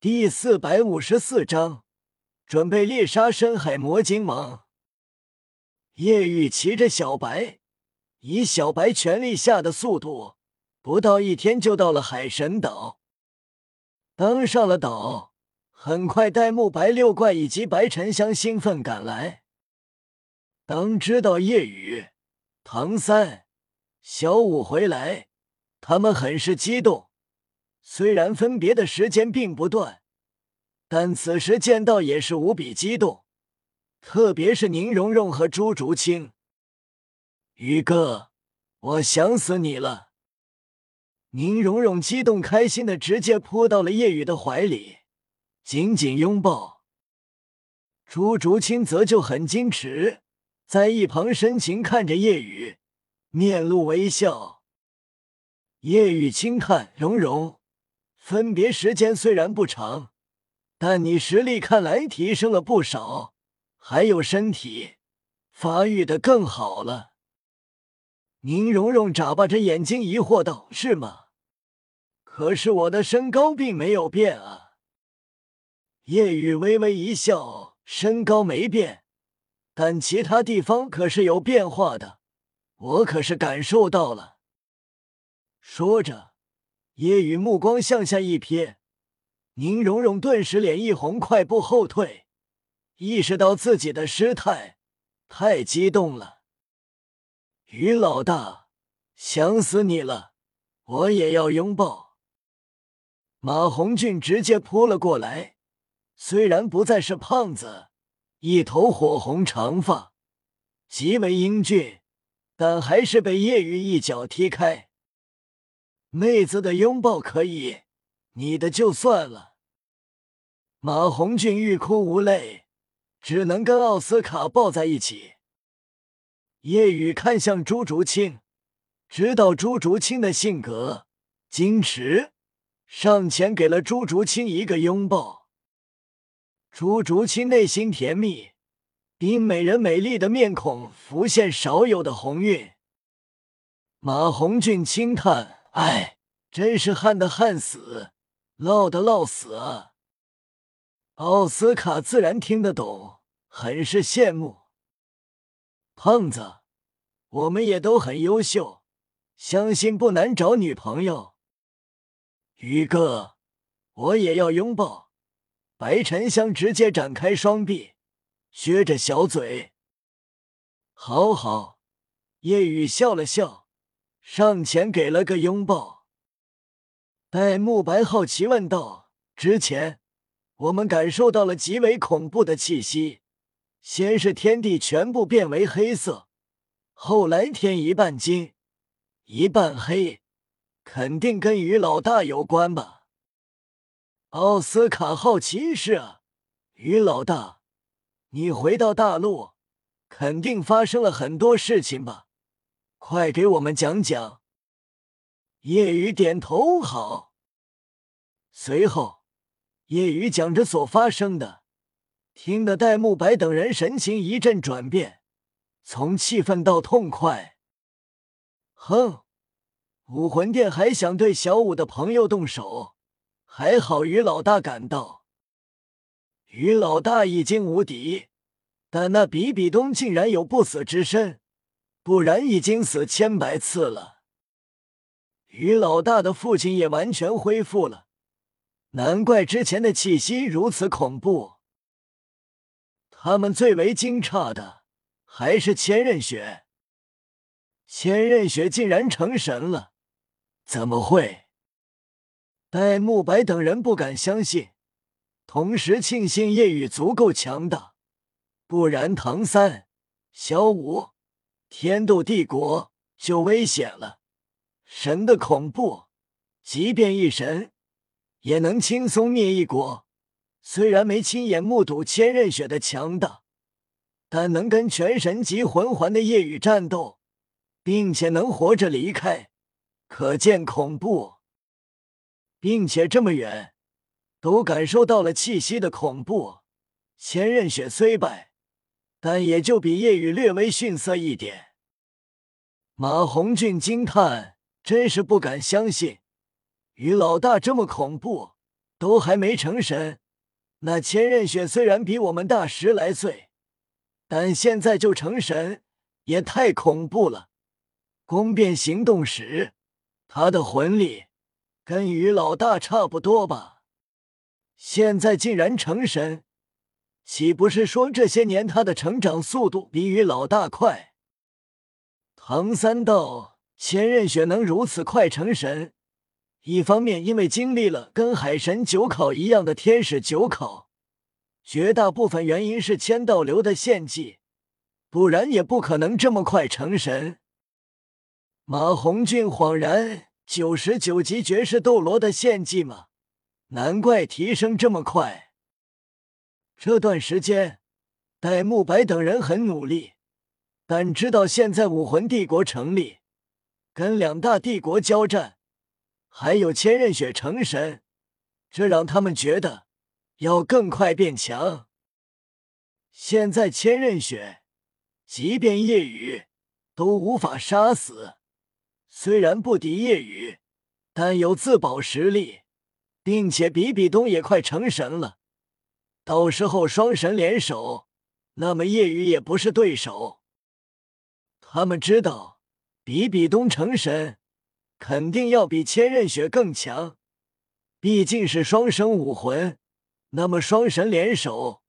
第四百五十四章，准备猎杀深海魔鲸王。叶雨骑着小白，以小白全力下的速度，不到一天就到了海神岛。登上了岛，很快，戴沐白六怪以及白沉香兴奋赶来。当知道夜雨、唐三、小五回来，他们很是激动。虽然分别的时间并不断，但此时见到也是无比激动。特别是宁荣荣和朱竹清，宇哥，我想死你了！宁荣荣激动开心的直接扑到了叶雨的怀里，紧紧拥抱。朱竹清则就很矜持，在一旁深情看着叶雨，面露微笑。叶雨轻叹：“荣荣。”分别时间虽然不长，但你实力看来提升了不少，还有身体发育的更好了。宁荣荣眨巴着眼睛疑惑道：“是吗？可是我的身高并没有变啊。”叶雨微微一笑：“身高没变，但其他地方可是有变化的，我可是感受到了。”说着。叶雨目光向下一瞥，宁荣荣顿时脸一红，快步后退，意识到自己的失态，太激动了。于老大，想死你了，我也要拥抱。马红俊直接扑了过来，虽然不再是胖子，一头火红长发，极为英俊，但还是被叶雨一脚踢开。妹子的拥抱可以，你的就算了。马红俊欲哭无泪，只能跟奥斯卡抱在一起。叶雨看向朱竹清，知道朱竹清的性格，矜持，上前给了朱竹清一个拥抱。朱竹清内心甜蜜，比美人美丽的面孔浮现少有的红晕。马红俊轻叹。哎，真是旱的旱死，涝的涝死啊！奥斯卡自然听得懂，很是羡慕。胖子，我们也都很优秀，相信不难找女朋友。宇哥，我也要拥抱。白沉香直接展开双臂，撅着小嘴。好好，叶雨笑了笑。上前给了个拥抱，戴沐白好奇问道：“之前我们感受到了极为恐怖的气息，先是天地全部变为黑色，后来天一半金，一半黑，肯定跟于老大有关吧？”奥斯卡好奇：“是啊，于老大，你回到大陆，肯定发生了很多事情吧？”快给我们讲讲。叶雨点头，好。随后，叶雨讲着所发生的，听得戴沐白等人神情一阵转变，从气愤到痛快。哼，武魂殿还想对小五的朋友动手，还好于老大赶到。于老大已经无敌，但那比比东竟然有不死之身。不然已经死千百次了。于老大的父亲也完全恢复了，难怪之前的气息如此恐怖。他们最为惊诧的还是千仞雪，千仞雪竟然成神了，怎么会？戴沐白等人不敢相信，同时庆幸夜雨足够强大，不然唐三、小五。天斗帝国就危险了，神的恐怖，即便一神也能轻松灭一国。虽然没亲眼目睹千仞雪的强大，但能跟全神级魂环的夜雨战斗，并且能活着离开，可见恐怖。并且这么远，都感受到了气息的恐怖。千仞雪虽败。但也就比夜雨略微逊色一点。马红俊惊叹：“真是不敢相信，于老大这么恐怖，都还没成神。那千仞雪虽然比我们大十来岁，但现在就成神，也太恐怖了。宫变行动时，他的魂力跟于老大差不多吧？现在竟然成神，岂不是说这些年他的成长速度比于老大快？唐三道，千仞雪能如此快成神。一方面，因为经历了跟海神九考一样的天使九考，绝大部分原因是千道流的献祭，不然也不可能这么快成神。马红俊恍然：九十九级绝世斗罗的献祭吗？难怪提升这么快。这段时间，戴沐白等人很努力，但知道现在武魂帝国成立，跟两大帝国交战。还有千仞雪成神，这让他们觉得要更快变强。现在千仞雪，即便夜雨都无法杀死。虽然不敌夜雨，但有自保实力，并且比比东也快成神了。到时候双神联手，那么夜雨也不是对手。他们知道比比东成神。肯定要比千仞雪更强，毕竟是双生武魂。那么双神联手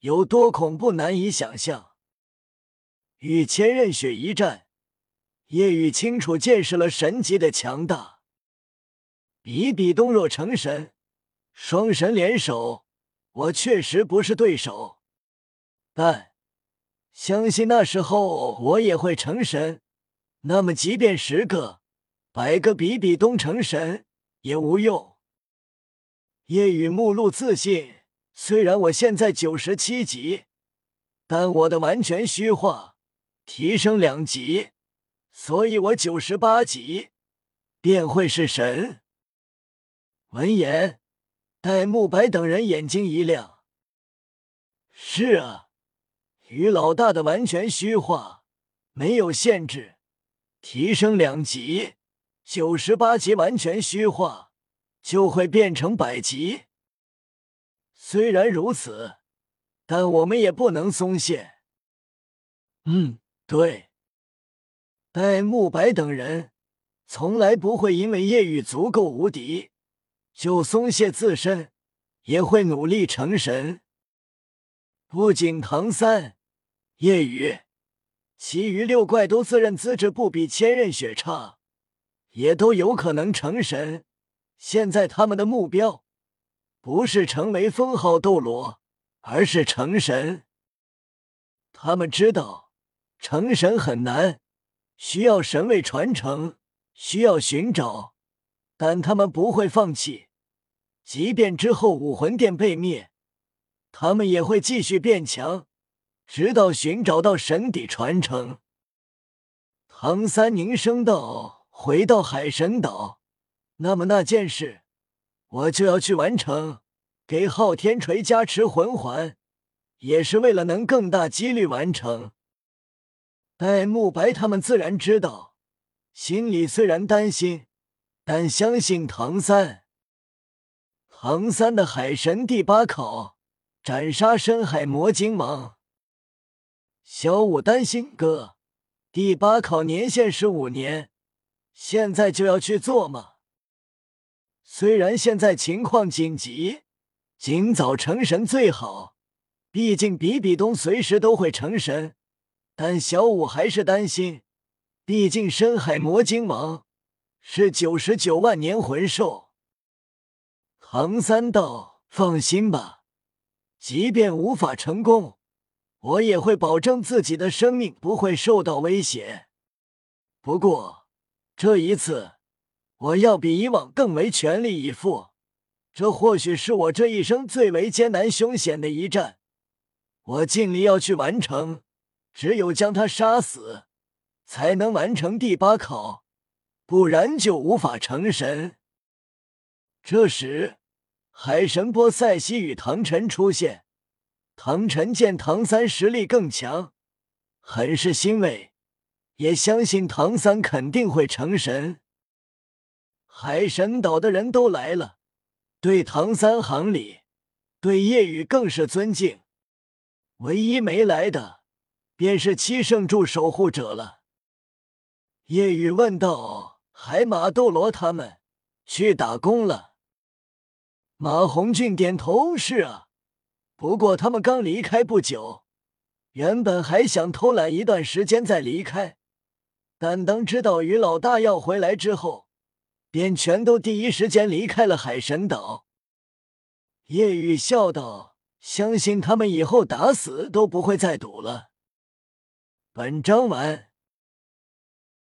有多恐怖，难以想象。与千仞雪一战，叶雨清楚见识了神级的强大。比比东若成神，双神联手，我确实不是对手。但相信那时候我也会成神。那么即便十个。百个比比东成神也无用。夜雨目露自信，虽然我现在九十七级，但我的完全虚化提升两级，所以我九十八级便会是神。闻言，戴沐白等人眼睛一亮。是啊，于老大的完全虚化没有限制，提升两级。九十八级完全虚化，就会变成百级。虽然如此，但我们也不能松懈。嗯，对。戴沐白等人从来不会因为夜雨足够无敌就松懈自身，也会努力成神。不仅唐三、夜雨，其余六怪都自认资质不比千仞雪差。也都有可能成神。现在他们的目标不是成为封号斗罗，而是成神。他们知道成神很难，需要神位传承，需要寻找，但他们不会放弃。即便之后武魂殿被灭，他们也会继续变强，直到寻找到神底传承。唐三凝声道。回到海神岛，那么那件事我就要去完成。给昊天锤加持魂环，也是为了能更大几率完成。戴沐白他们自然知道，心里虽然担心，但相信唐三。唐三的海神第八考，斩杀深海魔晶王。小五担心哥，第八考年限是五年。现在就要去做吗？虽然现在情况紧急，尽早成神最好。毕竟比比东随时都会成神，但小五还是担心。毕竟深海魔晶王是九十九万年魂兽。唐三道，放心吧，即便无法成功，我也会保证自己的生命不会受到威胁。不过。这一次，我要比以往更为全力以赴。这或许是我这一生最为艰难凶险的一战，我尽力要去完成。只有将他杀死，才能完成第八考，不然就无法成神。这时，海神波塞西与唐晨出现。唐晨见唐三实力更强，很是欣慰。也相信唐三肯定会成神。海神岛的人都来了，对唐三行礼，对夜雨更是尊敬。唯一没来的，便是七圣柱守护者了。夜雨问道：“海马斗罗他们去打工了？”马红俊点头：“是啊，不过他们刚离开不久，原本还想偷懒一段时间再离开，但当知道于老大要回来之后，便全都第一时间离开了海神岛。”叶雨笑道：“相信他们以后打死都不会再赌了。”本章完。